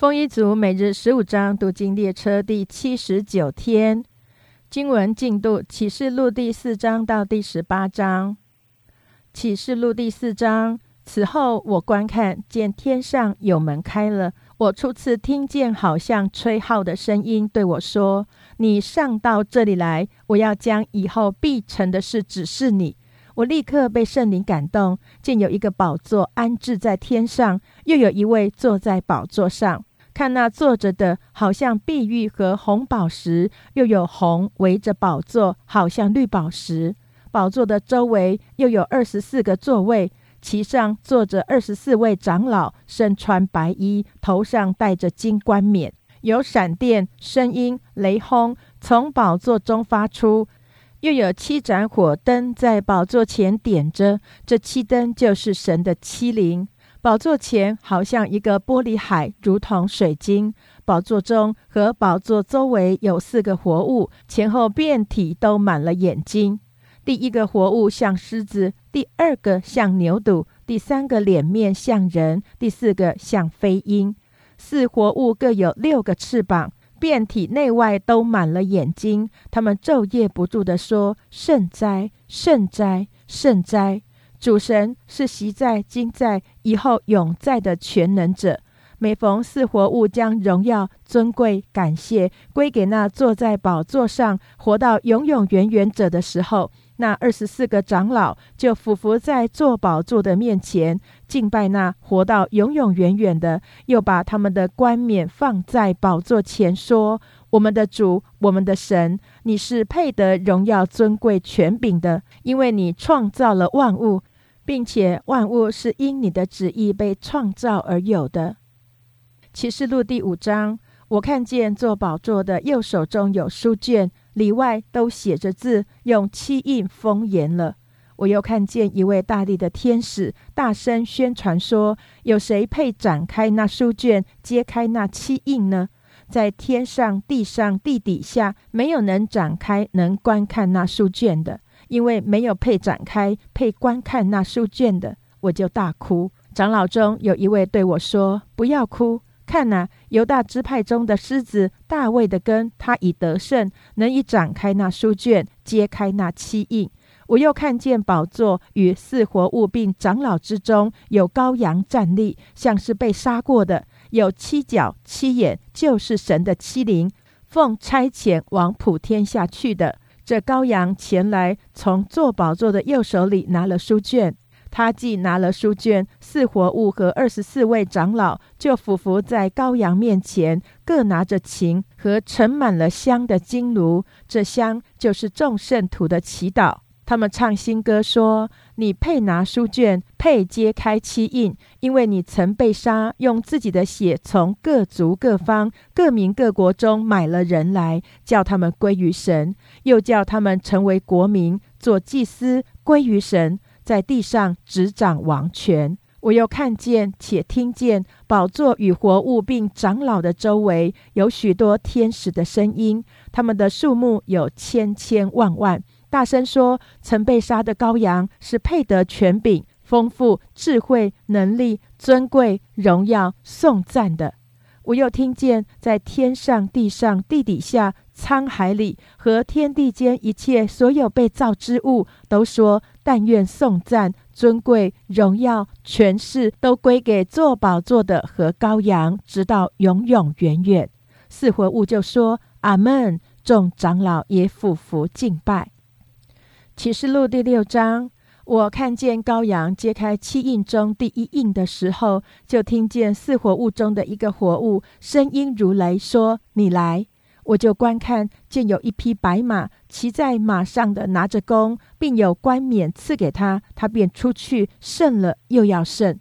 丰一族每日十五章读经列车第七十九天，经文进度启示录第四章到第十八章。启示录第四章，此后我观看，见天上有门开了，我初次听见好像吹号的声音对我说：“你上到这里来，我要将以后必成的事指示你。”我立刻被圣灵感动，见有一个宝座安置在天上，又有一位坐在宝座上。看那坐着的，好像碧玉和红宝石，又有红围着宝座，好像绿宝石。宝座的周围又有二十四个座位，其上坐着二十四位长老，身穿白衣，头上戴着金冠冕。有闪电、声音、雷轰从宝座中发出，又有七盏火灯在宝座前点着，这七灯就是神的七灵。宝座前好像一个玻璃海，如同水晶。宝座中和宝座周围有四个活物，前后遍体都满了眼睛。第一个活物像狮子，第二个像牛犊，第三个脸面像人，第四个像飞鹰。四活物各有六个翅膀，遍体内外都满了眼睛。他们昼夜不住地说：“圣哉，圣哉，圣哉！”主神是习在、今在、以后永在的全能者。每逢四活物将荣耀、尊贵、感谢归给那坐在宝座上、活到永永远远者的时候，那二十四个长老就俯伏在坐宝座的面前，敬拜那活到永永远远的，又把他们的冠冕放在宝座前，说：“我们的主，我们的神，你是配得荣耀、尊贵、权柄的，因为你创造了万物。”并且万物是因你的旨意被创造而有的。启示录第五章，我看见坐宝座的右手中有书卷，里外都写着字，用漆印封严了。我又看见一位大力的天使，大声宣传说：有谁配展开那书卷，揭开那漆印呢？在天上、地上、地底下，没有能展开、能观看那书卷的。因为没有配展开、配观看那书卷的，我就大哭。长老中有一位对我说：“不要哭，看呐，犹大支派中的狮子大卫的根，他已得胜，能以展开那书卷，揭开那七印。”我又看见宝座与四活物并长老之中有羔羊站立，像是被杀过的，有七角七眼，就是神的七灵，奉差遣往普天下去的。这羔羊前来，从坐宝座的右手里拿了书卷。他既拿了书卷，四活物和二十四位长老就俯伏在羔羊面前，各拿着琴和盛满了香的金炉。这香就是众圣徒的祈祷。他们唱新歌说：“你配拿书卷，配揭开七印，因为你曾被杀，用自己的血从各族、各方、各民、各国中买了人来，叫他们归于神，又叫他们成为国民，做祭司，归于神，在地上执掌王权。”我又看见且听见宝座与活物并长老的周围有许多天使的声音，他们的数目有千千万万。大声说：“曾被杀的羔羊是配得权柄、丰富、智慧、能力、尊贵、荣耀、颂赞的。”我又听见在天上、地上、地底下、沧海里和天地间一切所有被造之物，都说：“但愿颂赞、尊贵、荣耀、权势都归给坐宝座的和羔羊，直到永永远远。”四活物就说：“阿门。”众长老也俯伏敬拜。启示录第六章，我看见羔羊揭开七印中第一印的时候，就听见四活物中的一个活物声音如雷，说：“你来！”我就观看，见有一匹白马，骑在马上的拿着弓，并有冠冕赐给他，他便出去胜了，又要胜。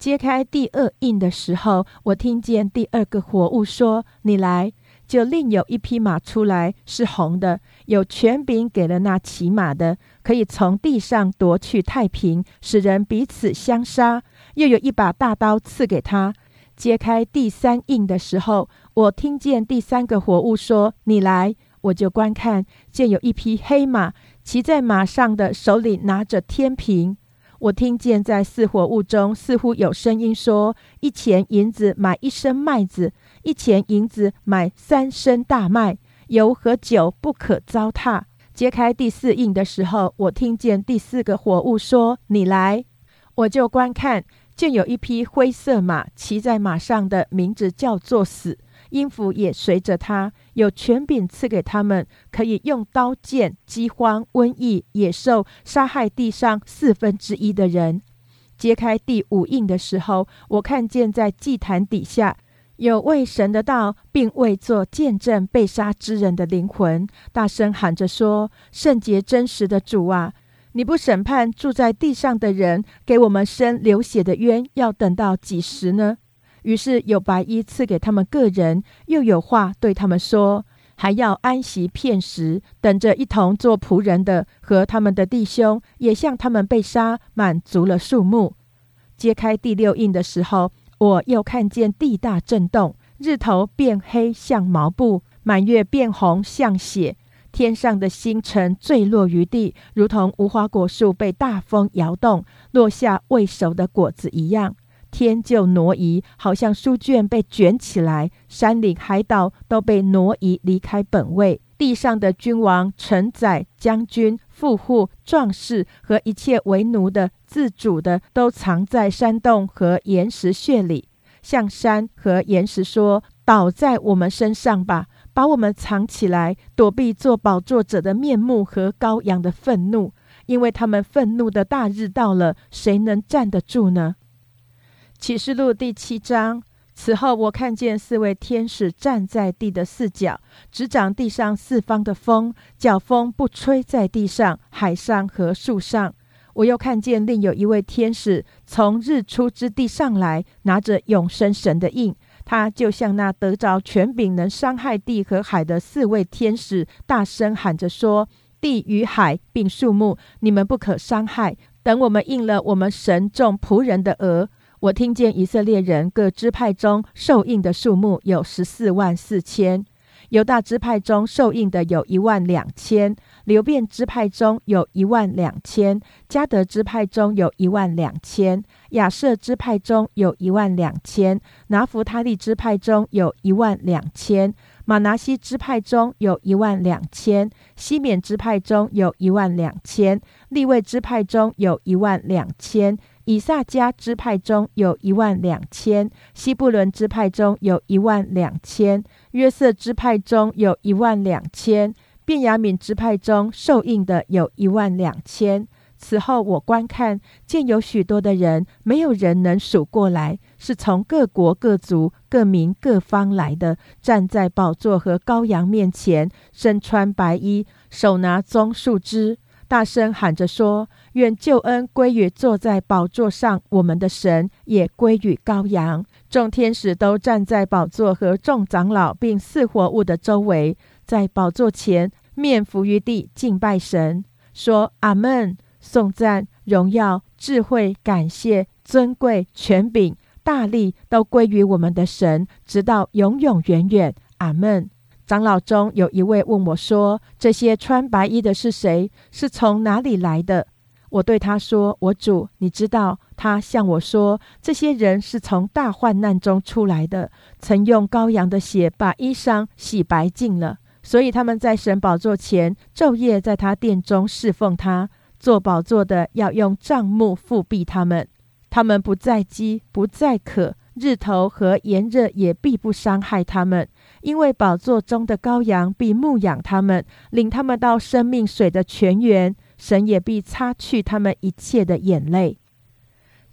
揭开第二印的时候，我听见第二个活物说：“你来。”就另有一匹马出来，是红的，有权柄给了那骑马的，可以从地上夺去太平，使人彼此相杀。又有一把大刀赐给他。揭开第三印的时候，我听见第三个活物说：“你来。”我就观看，见有一匹黑马，骑在马上的手里拿着天平。我听见在四活物中似乎有声音说：“一钱银子买一升麦子，一钱银子买三升大麦，油和酒不可糟蹋。”揭开第四印的时候，我听见第四个活物说：“你来。”我就观看，见有一匹灰色马，骑在马上的名字叫做死。音符也随着他，有权柄赐给他们，可以用刀剑、饥荒、瘟疫、野兽杀害地上四分之一的人。揭开第五印的时候，我看见在祭坛底下有为神的道，并为做见证被杀之人的灵魂，大声喊着说：“圣洁真实的主啊，你不审判住在地上的人，给我们生流血的冤，要等到几时呢？”于是有白衣赐给他们个人，又有话对他们说，还要安息片时，等着一同做仆人的和他们的弟兄，也向他们被杀满足了数目。揭开第六印的时候，我又看见地大震动，日头变黑像毛布，满月变红像血，天上的星辰坠落于地，如同无花果树被大风摇动落下未熟的果子一样。天就挪移，好像书卷被卷起来；山岭海岛都被挪移离开本位。地上的君王、臣宰、将军、富户、壮士和一切为奴的、自主的，都藏在山洞和岩石穴里，向山和岩石说：“倒在我们身上吧，把我们藏起来，躲避做宝座者的面目和羔羊的愤怒，因为他们愤怒的大日到了，谁能站得住呢？”启示录第七章。此后，我看见四位天使站在地的四角，执掌地上四方的风，叫风不吹在地上、海上和树上。我又看见另有一位天使从日出之地上来，拿着永生神的印。他就像那得着权柄能伤害地和海的四位天使，大声喊着说：“地与海并树木，你们不可伤害。等我们应了我们神众仆人的额。”我听见以色列人各支派中受印的数目有十四万四千，犹大支派中受印的有一万两千，流变支派中有一万两千，加德支派中有一万两千，亚瑟支派中有一万两千，拿弗他利支派中有一万两千，马拿西支派中有一万两千，西缅支派中有一万两千，利位支派中有一万两千。以萨迦支派中有一万两千，西布伦支派中有一万两千，约瑟支派中有一万两千，便雅悯支派中受印的有一万两千。此后我观看，见有许多的人，没有人能数过来，是从各国各族各民各方来的，站在宝座和羔羊面前，身穿白衣，手拿棕树枝。大声喊着说：“愿救恩归于坐在宝座上我们的神，也归于羔羊。”众天使都站在宝座和众长老并四活物的周围，在宝座前面伏于地敬拜神，说：“阿门！颂赞、荣耀、智慧、感谢、尊贵、权柄、大力，都归于我们的神，直到永永远远。阿门。”长老中有一位问我说：“这些穿白衣的是谁？是从哪里来的？”我对他说：“我主，你知道。”他向我说：“这些人是从大患难中出来的，曾用羔羊的血把衣裳洗白净了，所以他们在神宝座前昼夜在他殿中侍奉他。做宝座的要用帐幕覆庇他们，他们不再饥，不再渴。”日头和炎热也必不伤害他们，因为宝座中的羔羊必牧养他们，领他们到生命水的泉源。神也必擦去他们一切的眼泪。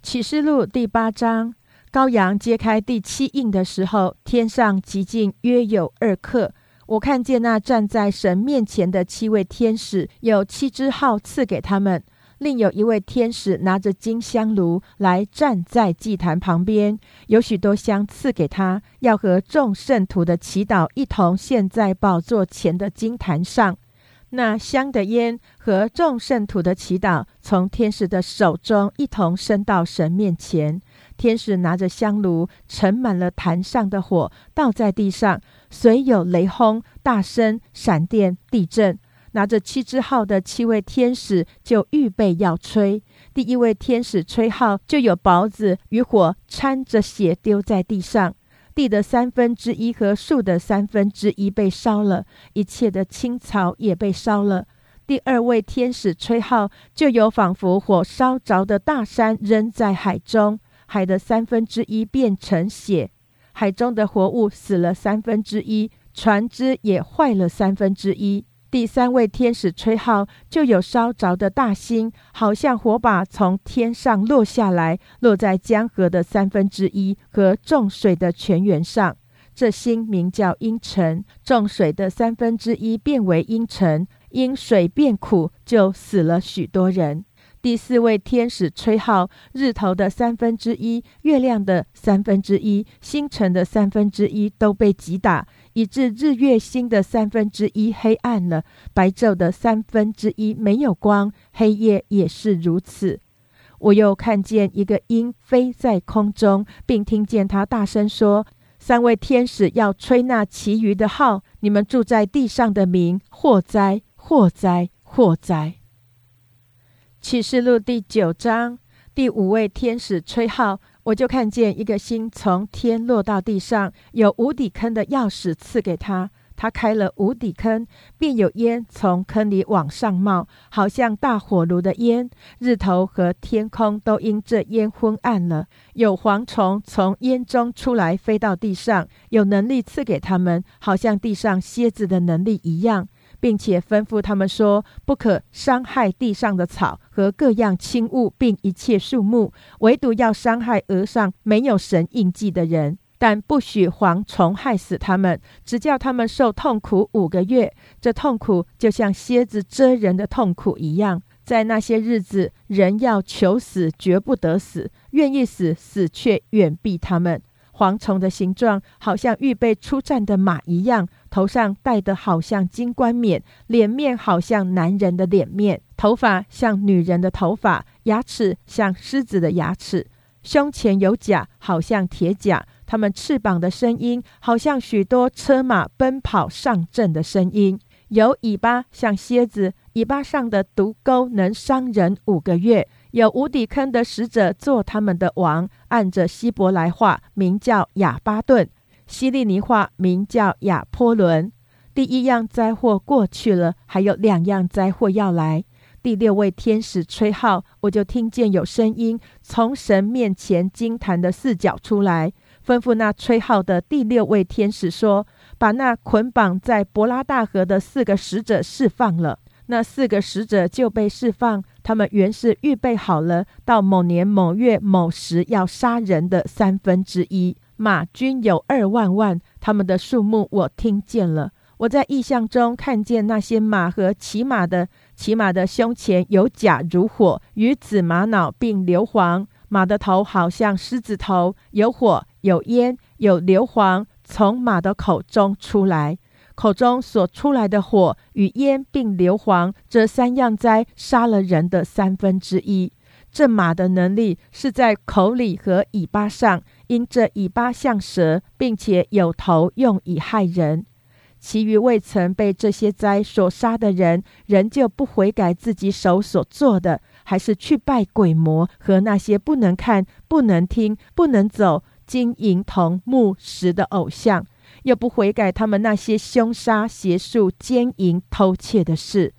启示录第八章，羔羊揭开第七印的时候，天上极近约有二刻。我看见那站在神面前的七位天使，有七支号赐给他们。另有一位天使拿着金香炉来站在祭坛旁边，有许多香赐给他，要和众圣徒的祈祷一同献在宝座前的金坛上。那香的烟和众圣徒的祈祷从天使的手中一同升到神面前。天使拿着香炉盛满了坛上的火，倒在地上，随有雷轰、大声、闪电、地震。拿着七支号的七位天使就预备要吹。第一位天使吹号，就有雹子与火掺着血丢在地上，地的三分之一和树的三分之一被烧了，一切的青草也被烧了。第二位天使吹号，就有仿佛火烧着的大山扔在海中，海的三分之一变成血，海中的活物死了三分之一，船只也坏了三分之一。第三位天使吹号，就有烧着的大星，好像火把从天上落下来，落在江河的三分之一和众水的泉源上。这星名叫阴沉，众水的三分之一变为阴沉。因水变苦，就死了许多人。第四位天使吹号，日头的三分之一、月亮的三分之一、星辰的三分之一都被击打，以致日月星的三分之一黑暗了，白昼的三分之一没有光，黑夜也是如此。我又看见一个鹰飞在空中，并听见他大声说：“三位天使要吹那其余的号，你们住在地上的民祸灾。”祸灾，祸灾！启示录第九章第五位天使吹号，我就看见一个星从天落到地上，有无底坑的钥匙赐给他。他开了无底坑，便有烟从坑里往上冒，好像大火炉的烟。日头和天空都因这烟昏暗了。有蝗虫从烟中出来，飞到地上，有能力赐给他们，好像地上蝎子的能力一样。并且吩咐他们说：“不可伤害地上的草和各样轻物，并一切树木，唯独要伤害额上没有神印记的人。但不许蝗虫害死他们，只叫他们受痛苦五个月。这痛苦就像蝎子蛰人的痛苦一样。在那些日子，人要求死，绝不得死；愿意死，死却远避他们。蝗虫的形状好像预备出战的马一样。”头上戴的好像金冠冕，脸面好像男人的脸面，头发像女人的头发，牙齿像狮子的牙齿，胸前有甲，好像铁甲。他们翅膀的声音，好像许多车马奔跑上阵的声音。有尾巴像蝎子，尾巴上的毒钩能伤人五个月。有无底坑的使者做他们的王，按着希伯来话名叫亚巴顿。希利尼话名叫亚波伦。第一样灾祸过去了，还有两样灾祸要来。第六位天使吹号，我就听见有声音从神面前金坛的四角出来，吩咐那吹号的第六位天使说：“把那捆绑在伯拉大河的四个使者释放了。”那四个使者就被释放，他们原是预备好了，到某年某月某时要杀人的三分之一。马军有二万万，他们的数目我听见了。我在意象中看见那些马和骑马的，骑马的胸前有甲如火，与紫玛瑙并硫磺。马的头好像狮子头，有火，有烟，有硫磺从马的口中出来。口中所出来的火与烟并硫磺，这三样灾杀了人的三分之一。这马的能力是在口里和尾巴上。因这尾巴像蛇，并且有头用以害人，其余未曾被这些灾所杀的人，仍旧不悔改自己手所做的，还是去拜鬼魔和那些不能看、不能听、不能走、金银铜木石的偶像，又不悔改他们那些凶杀、邪术、奸淫、偷窃的事。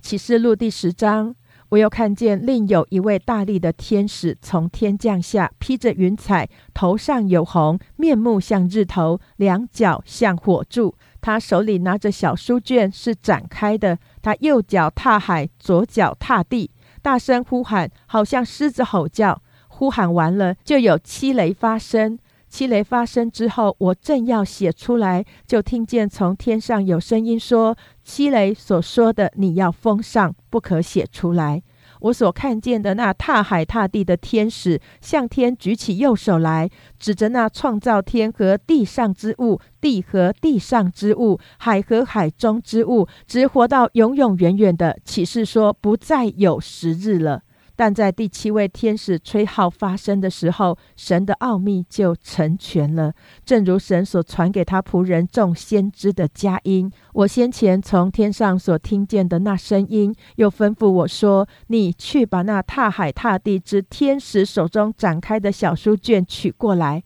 启示录第十章。我又看见另有一位大力的天使从天降下，披着云彩，头上有红，面目像日头，两脚像火柱。他手里拿着小书卷，是展开的。他右脚踏海，左脚踏地，大声呼喊，好像狮子吼叫。呼喊完了，就有七雷发生。七雷发生之后，我正要写出来，就听见从天上有声音说：“七雷所说的，你要封上，不可写出来。”我所看见的那踏海踏地的天使，向天举起右手来，指着那创造天和地上之物、地和地上之物、海和海中之物，直活到永永远远的启示说：“不再有时日了。”但在第七位天使吹号发声的时候，神的奥秘就成全了，正如神所传给他仆人众先知的佳音。我先前从天上所听见的那声音，又吩咐我说：“你去把那踏海踏地之天使手中展开的小书卷取过来。”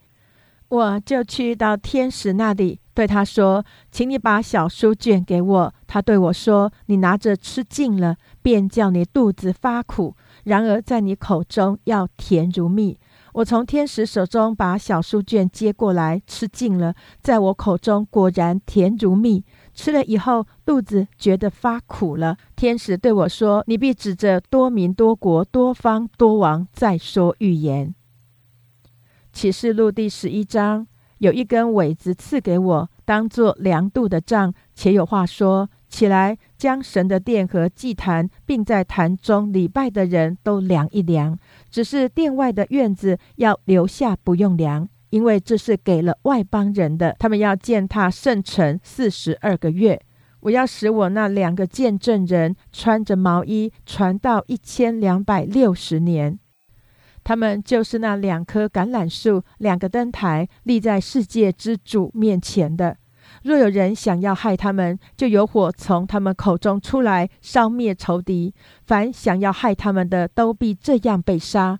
我就去到天使那里，对他说：“请你把小书卷给我。”他对我说：“你拿着吃尽了，便叫你肚子发苦。”然而，在你口中要甜如蜜。我从天使手中把小书卷接过来，吃尽了，在我口中果然甜如蜜。吃了以后，肚子觉得发苦了。天使对我说：“你必指着多民、多国、多方、多王再说预言。”启示录第十一章有一根苇子赐给我，当作量度的杖，且有话说。起来，将神的殿和祭坛，并在坛中礼拜的人都量一量。只是殿外的院子要留下，不用量，因为这是给了外邦人的。他们要践踏圣城四十二个月。我要使我那两个见证人穿着毛衣，传到一千两百六十年。他们就是那两棵橄榄树，两个灯台，立在世界之主面前的。若有人想要害他们，就有火从他们口中出来，烧灭仇敌。凡想要害他们的，都必这样被杀。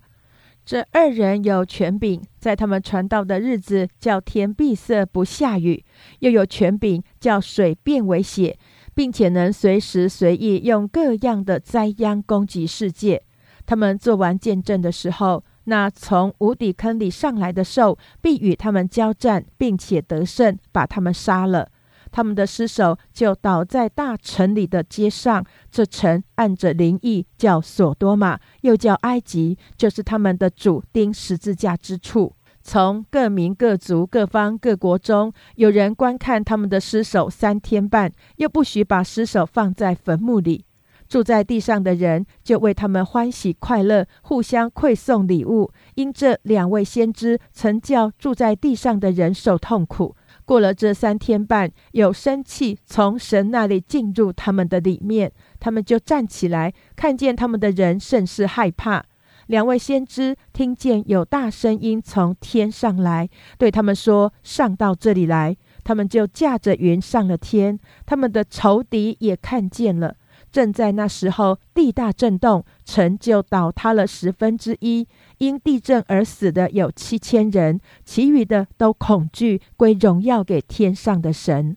这二人有权柄，在他们传道的日子，叫天闭塞不下雨；又有权柄，叫水变为血，并且能随时随地用各样的灾殃攻击世界。他们做完见证的时候，那从无底坑里上来的兽必与他们交战，并且得胜，把他们杀了。他们的尸首就倒在大城里的街上。这城按着灵异叫索多玛，又叫埃及，就是他们的主钉十字架之处。从各民、各族、各方、各国中，有人观看他们的尸首三天半，又不许把尸首放在坟墓里。住在地上的人就为他们欢喜快乐，互相馈送礼物。因这两位先知曾叫住在地上的人受痛苦。过了这三天半，有生气从神那里进入他们的里面，他们就站起来，看见他们的人甚是害怕。两位先知听见有大声音从天上来，对他们说：“上到这里来。”他们就驾着云上了天。他们的仇敌也看见了。正在那时候，地大震动，城就倒塌了十分之一。因地震而死的有七千人，其余的都恐惧，归荣耀给天上的神。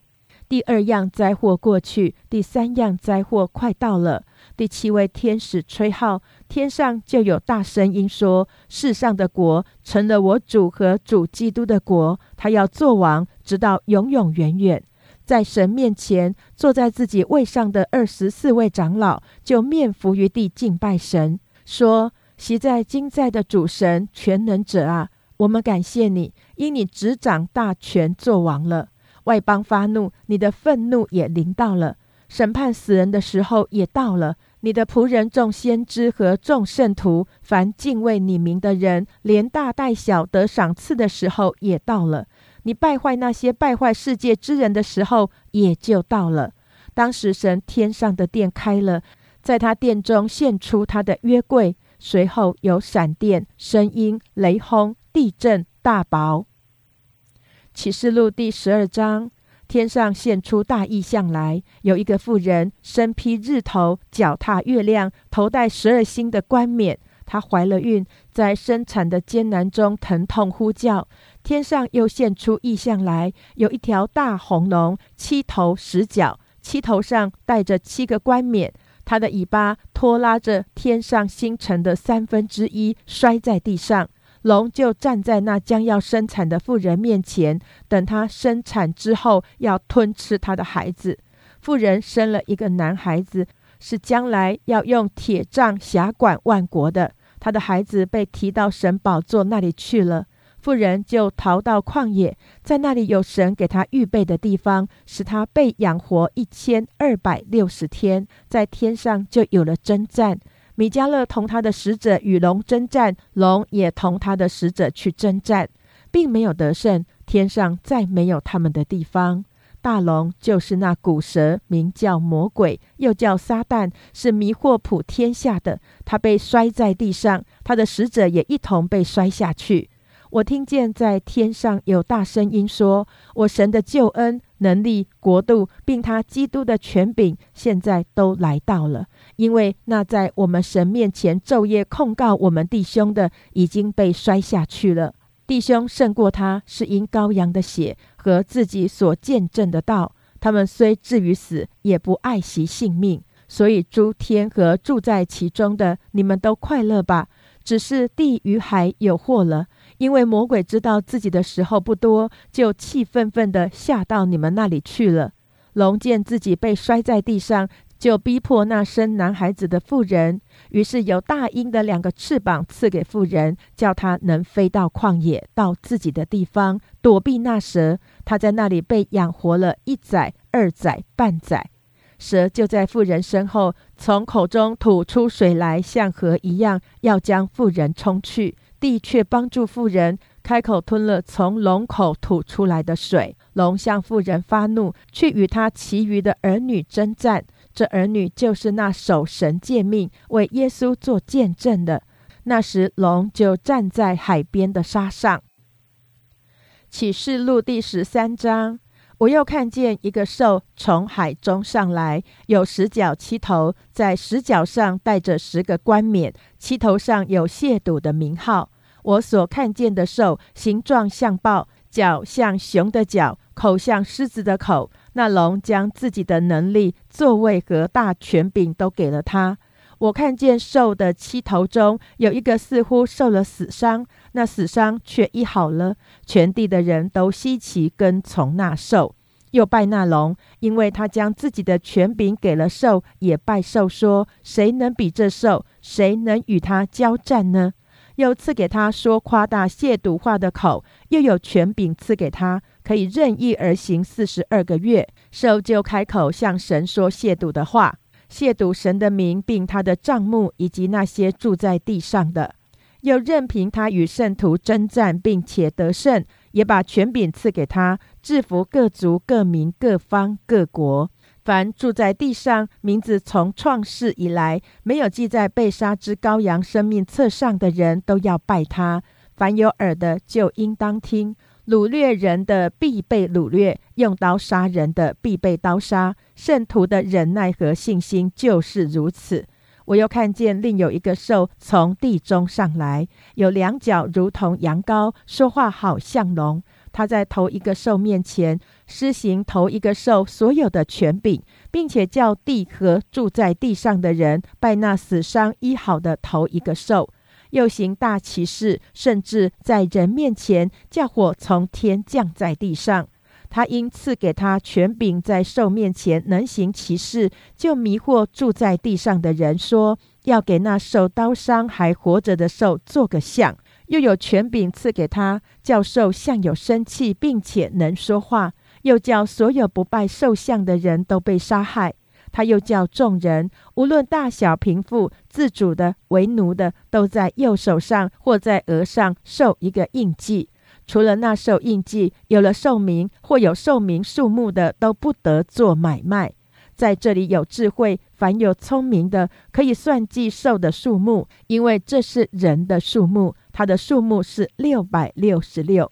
第二样灾祸过去，第三样灾祸快到了。第七位天使吹号，天上就有大声音说：“世上的国成了我主和主基督的国，他要做王，直到永永远远。”在神面前坐在自己位上的二十四位长老，就面伏于地敬拜神，说：“习在今在的主神全能者啊，我们感谢你，因你执掌大权，做王了。外邦发怒，你的愤怒也临到了；审判死人的时候也到了。你的仆人众先知和众圣徒，凡敬畏你名的人，连大带小得赏赐的时候也到了。”你败坏那些败坏世界之人的时候，也就到了。当时神天上的殿开了，在他殿中现出他的约柜，随后有闪电、声音、雷轰、地震、大雹。启示录第十二章，天上现出大异象来，有一个妇人身披日头，脚踏月亮，头戴十二星的冠冕。她怀了孕，在生产的艰难中疼痛呼叫。天上又现出异象来，有一条大红龙，七头十角，七头上带着七个冠冕。它的尾巴拖拉着天上星辰的三分之一，摔在地上。龙就站在那将要生产的妇人面前，等她生产之后，要吞吃她的孩子。妇人生了一个男孩子，是将来要用铁杖辖管万国的。他的孩子被提到神宝座那里去了，妇人就逃到旷野，在那里有神给他预备的地方，使他被养活一千二百六十天。在天上就有了征战，米迦勒同他的使者与龙征战，龙也同他的使者去征战，并没有得胜。天上再没有他们的地方。大龙就是那古蛇，名叫魔鬼，又叫撒旦，是迷惑普天下的。他被摔在地上，他的使者也一同被摔下去。我听见在天上有大声音说：“我神的救恩、能力、国度，并他基督的权柄，现在都来到了。因为那在我们神面前昼夜控告我们弟兄的，已经被摔下去了。弟兄胜过他，是因羔羊的血和自己所见证的道。他们虽至于死，也不爱惜性命。所以诸天和住在其中的，你们都快乐吧。只是地与海有祸了。”因为魔鬼知道自己的时候不多，就气愤愤地下到你们那里去了。龙见自己被摔在地上，就逼迫那生男孩子的妇人，于是有大鹰的两个翅膀赐给妇人，叫他能飞到旷野，到自己的地方躲避那蛇。他在那里被养活了一载、二载、半载。蛇就在妇人身后，从口中吐出水来，像河一样，要将妇人冲去。地却帮助妇人开口吞了从龙口吐出来的水。龙向妇人发怒，去与他其余的儿女征战。这儿女就是那守神诫命、为耶稣做见证的。那时，龙就站在海边的沙上。启示录第十三章，我又看见一个兽从海中上来，有十角七头，在十角上带着十个冠冕，七头上有亵渎的名号。我所看见的兽，形状像豹，脚像熊的脚，口像狮子的口。那龙将自己的能力、座位和大权柄都给了他。我看见兽的七头中有一个似乎受了死伤，那死伤却医好了。全地的人都稀奇跟从那兽，又拜那龙，因为他将自己的权柄给了兽，也拜兽说：谁能比这兽？谁能与他交战呢？又赐给他说夸大亵渎话的口，又有权柄赐给他，可以任意而行四十二个月。兽就开口向神说亵渎的话，亵渎神的名，并他的帐幕以及那些住在地上的。又任凭他与圣徒征战，并且得胜，也把权柄赐给他，制服各族、各民、各方、各国。凡住在地上，名字从创世以来没有记在被杀之羔羊生命册上的人，都要拜他。凡有耳的，就应当听。掳掠人的必被掳掠，用刀杀人的必被刀杀。圣徒的忍耐和信心就是如此。我又看见另有一个兽从地中上来，有两脚如同羊羔，说话好像龙。他在头一个兽面前施行头一个兽所有的权柄，并且叫地和住在地上的人拜那死伤医好的头一个兽，又行大奇事，甚至在人面前叫火从天降在地上。他因赐给他权柄在兽面前能行奇事，就迷惑住在地上的人，说要给那受刀伤还活着的兽做个像。又有权柄赐给他，教授像有生气，并且能说话；又叫所有不拜兽像的人都被杀害。他又叫众人，无论大小贫富、自主的、为奴的，都在右手上或在额上受一个印记。除了那受印记，有了寿名或有寿名数目的，都不得做买卖。在这里有智慧，凡有聪明的，可以算计兽的数目，因为这是人的数目。它的数目是六百六十六。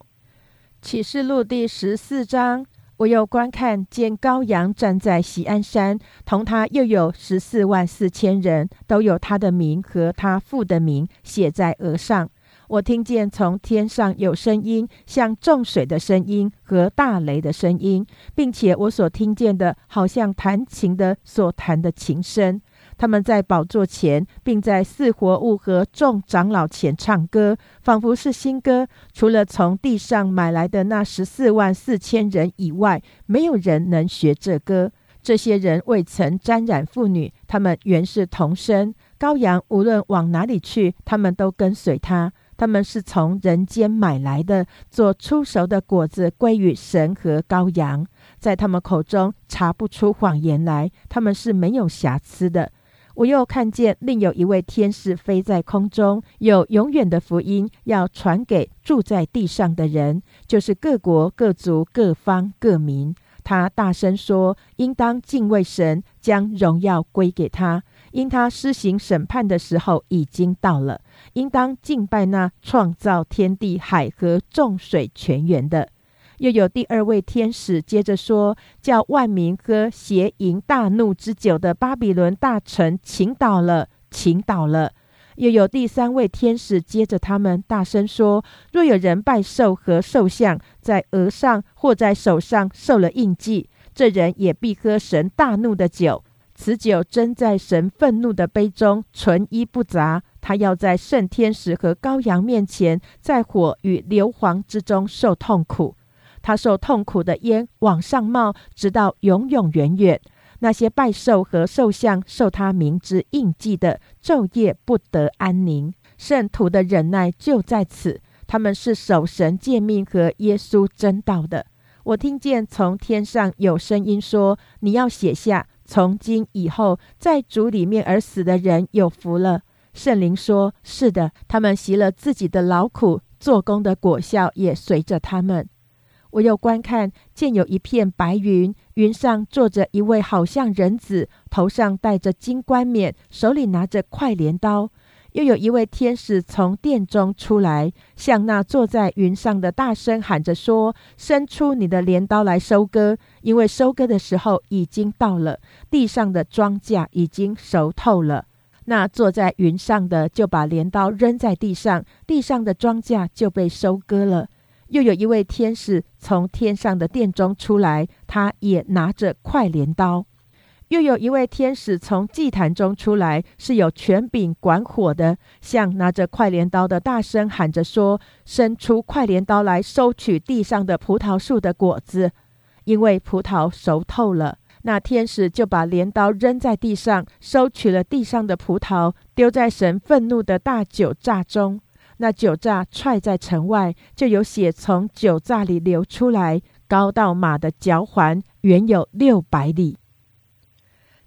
启示录第十四章，我又观看见高阳站在喜安山，同他又有十四万四千人，都有他的名和他父的名写在额上。我听见从天上有声音，像众水的声音和大雷的声音，并且我所听见的，好像弹琴的所弹的琴声。他们在宝座前，并在四活物和众长老前唱歌，仿佛是新歌。除了从地上买来的那十四万四千人以外，没有人能学这歌。这些人未曾沾染妇女，他们原是童生。羔羊无论往哪里去，他们都跟随他。他们是从人间买来的，做出熟的果子归于神和羔羊。在他们口中查不出谎言来，他们是没有瑕疵的。我又看见另有一位天使飞在空中，有永远的福音要传给住在地上的人，就是各国、各族、各方、各民。他大声说：“应当敬畏神，将荣耀归给他，因他施行审判的时候已经到了。应当敬拜那创造天地海和众水泉源的。”又有第二位天使接着说：“叫万民喝邪淫大怒之酒的巴比伦大臣倾倒了，倾倒了。”又有第三位天使接着他们大声说：“若有人拜兽和兽像，在额上或在手上受了印记，这人也必喝神大怒的酒。此酒真在神愤怒的杯中，纯一不杂。他要在圣天使和羔羊面前，在火与硫磺之中受痛苦。他受痛苦的烟往上冒，直到永永远远。”那些拜兽和兽像受他名之印记的，昼夜不得安宁。圣徒的忍耐就在此，他们是守神诫命和耶稣真道的。我听见从天上有声音说：“你要写下，从今以后，在主里面而死的人有福了。”圣灵说：“是的，他们习了自己的劳苦，做工的果效也随着他们。”我又观看，见有一片白云，云上坐着一位好像人子，头上戴着金冠冕，手里拿着快镰刀。又有一位天使从殿中出来，向那坐在云上的大声喊着说：“伸出你的镰刀来收割，因为收割的时候已经到了，地上的庄稼已经熟透了。”那坐在云上的就把镰刀扔在地上，地上的庄稼就被收割了。又有一位天使从天上的殿中出来，他也拿着快镰刀。又有一位天使从祭坛中出来，是有权柄管火的，向拿着快镰刀的大声喊着说：“伸出快镰刀来，收取地上的葡萄树的果子，因为葡萄熟透了。”那天使就把镰刀扔在地上，收取了地上的葡萄，丢在神愤怒的大酒榨中。那酒榨踹在城外，就有血从酒榨里流出来，高到马的脚环，远有六百里。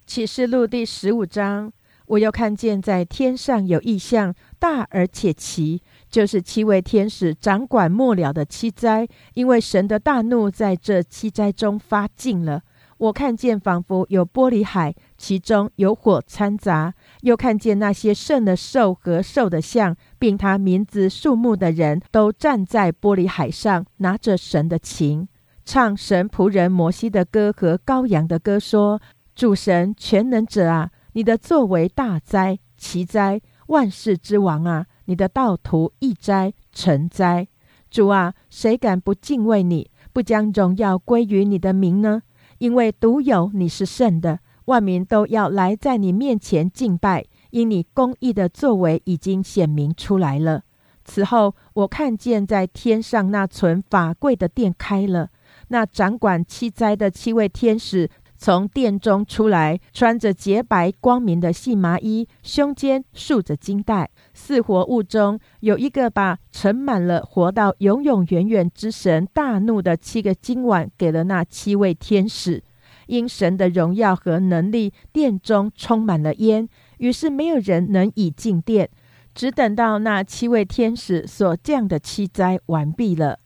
启示录第十五章，我又看见在天上有异象，大而且奇，就是七位天使掌管末了的七灾，因为神的大怒在这七灾中发尽了。我看见仿佛有玻璃海，其中有火掺杂；又看见那些圣的兽和兽的像，并他名字数目的人都站在玻璃海上，拿着神的琴，唱神仆人摩西的歌和羔羊的歌，说：“主神全能者啊，你的作为大灾奇灾，万世之王啊，你的道途易灾成灾。主啊，谁敢不敬畏你，不将荣耀归于你的名呢？”因为独有你是圣的，万民都要来在你面前敬拜，因你公义的作为已经显明出来了。此后，我看见在天上那存法柜的殿开了，那掌管七灾的七位天使从殿中出来，穿着洁白光明的细麻衣，胸间束着金带。四活物中有一个把盛满了活到永永远远之神大怒的七个金碗给了那七位天使，因神的荣耀和能力，殿中充满了烟，于是没有人能以进殿，只等到那七位天使所降的七灾完毕了。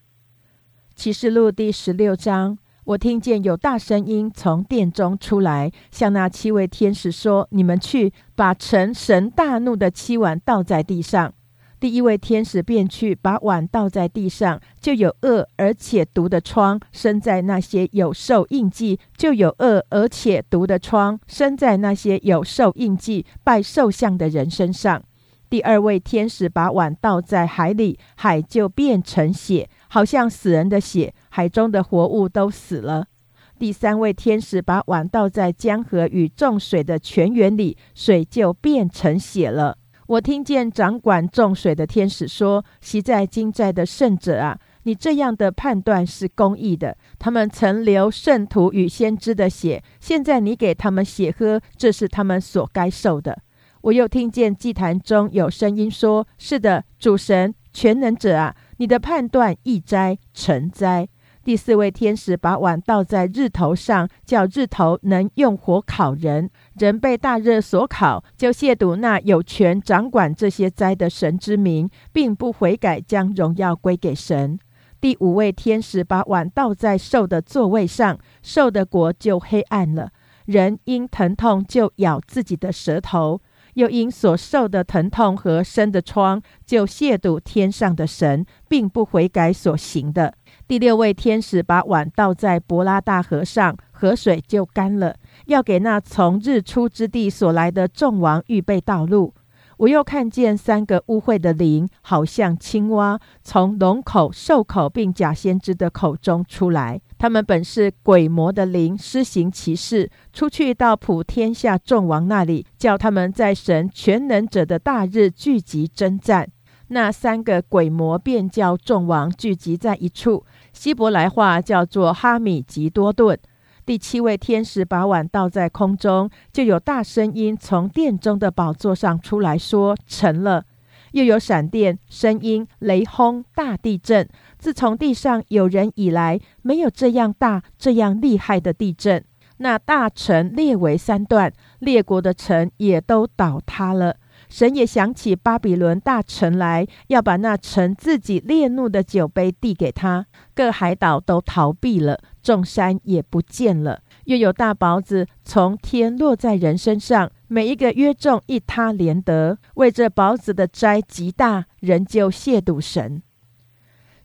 启示录第十六章。我听见有大声音从殿中出来，向那七位天使说：“你们去把成神大怒的七碗倒在地上。”第一位天使便去把碗倒在地上，就有恶而且毒的疮生在那些有受印记；就有恶而且毒的疮生在那些有受印记拜兽像的人身上。第二位天使把碗倒在海里，海就变成血。好像死人的血，海中的活物都死了。第三位天使把碗倒在江河与众水的泉源里，水就变成血了。我听见掌管众水的天使说：“昔在今在的圣者啊，你这样的判断是公义的。他们曾流圣徒与先知的血，现在你给他们血喝，这是他们所该受的。”我又听见祭坛中有声音说：“是的，主神全能者啊。”你的判断易灾成灾。第四位天使把碗倒在日头上，叫日头能用火烤人。人被大热所烤，就亵渎那有权掌管这些灾的神之名，并不悔改，将荣耀归给神。第五位天使把碗倒在兽的座位上，兽的国就黑暗了。人因疼痛就咬自己的舌头，又因所受的疼痛和生的疮，就亵渎天上的神，并不悔改所行的。第六位天使把碗倒在伯拉大河上，河水就干了，要给那从日出之地所来的众王预备道路。我又看见三个污秽的灵，好像青蛙，从龙口、兽口并假先知的口中出来。他们本是鬼魔的灵，施行其事，出去到普天下众王那里，叫他们在神全能者的大日聚集征战。那三个鬼魔便叫众王聚集在一处，希伯来话叫做哈米吉多顿。第七位天使把碗倒在空中，就有大声音从殿中的宝座上出来说：“成了。”又有闪电、声音、雷轰、大地震。自从地上有人以来，没有这样大、这样厉害的地震。那大城列为三段，列国的城也都倒塌了。神也想起巴比伦大城来，要把那城自己烈怒的酒杯递给他。各海岛都逃避了，众山也不见了。又有大雹子从天落在人身上，每一个约重一他连得。为这雹子的灾极大，人就亵渎神。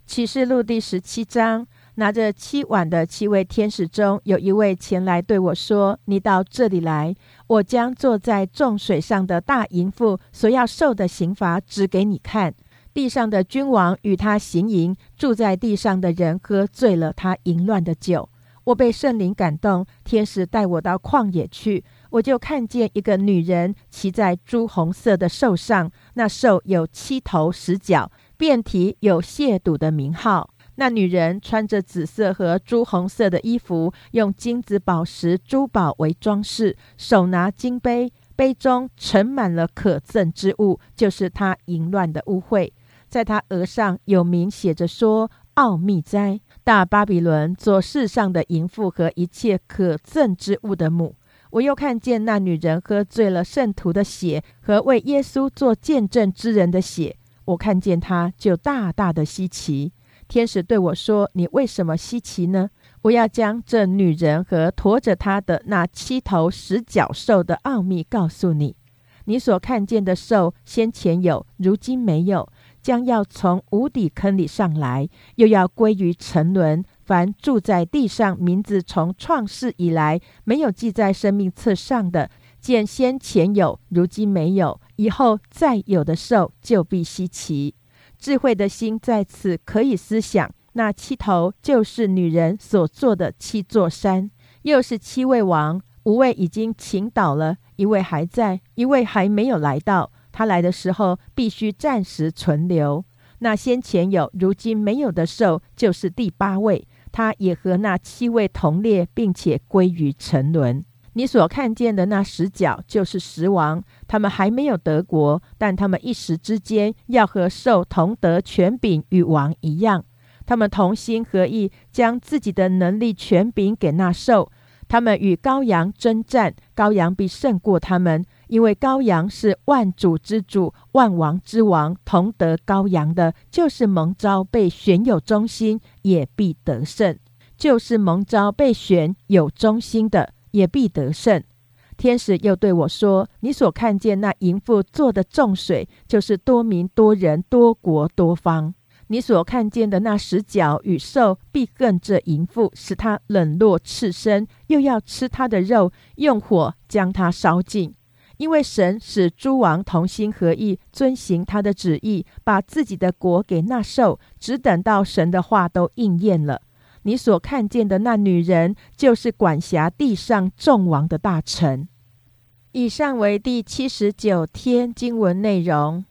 启示录第十七章。拿着七碗的七位天使中，有一位前来对我说：“你到这里来，我将坐在众水上的大淫妇所要受的刑罚指给你看。地上的君王与他行淫，住在地上的人喝醉了他淫乱的酒。我被圣灵感动，天使带我到旷野去，我就看见一个女人骑在朱红色的兽上，那兽有七头十角，遍体有亵渎的名号。”那女人穿着紫色和朱红色的衣服，用金子、宝石、珠宝为装饰，手拿金杯，杯中盛满了可憎之物，就是她淫乱的污秽。在她额上有名写着说：“奥秘哉，大巴比伦，做世上的淫妇和一切可憎之物的母。”我又看见那女人喝醉了圣徒的血和为耶稣做见证之人的血，我看见她就大大的稀奇。天使对我说：“你为什么稀奇呢？我要将这女人和驮着她的那七头十角兽的奥秘告诉你。你所看见的兽，先前有，如今没有，将要从无底坑里上来，又要归于沉沦。凡住在地上，名字从创世以来没有记在生命册上的，见先前有，如今没有，以后再有的兽，就必稀奇。”智慧的心在此可以思想，那七头就是女人所做的七座山，又是七位王，五位已经倾倒了，一位还在，一位还没有来到。他来的时候必须暂时存留。那先前有，如今没有的兽，就是第八位，他也和那七位同列，并且归于沉沦。你所看见的那十角就是十王，他们还没有得国，但他们一时之间要和兽同得权柄与王一样。他们同心合意，将自己的能力权柄给那兽。他们与羔羊征战，羔羊必胜过他们，因为羔羊是万主之主、万王之王，同得羔羊的，就是蒙召被选有忠心，也必得胜；就是蒙召被选有忠心的。也必得胜。天使又对我说：“你所看见那淫妇做的众水，就是多民、多人、多国、多方。你所看见的那十角与兽，必恨这淫妇，使他冷落赤身，又要吃他的肉，用火将他烧尽。因为神使诸王同心合意，遵行他的旨意，把自己的国给那兽，只等到神的话都应验了。”你所看见的那女人，就是管辖地上众王的大臣。以上为第七十九天经文内容。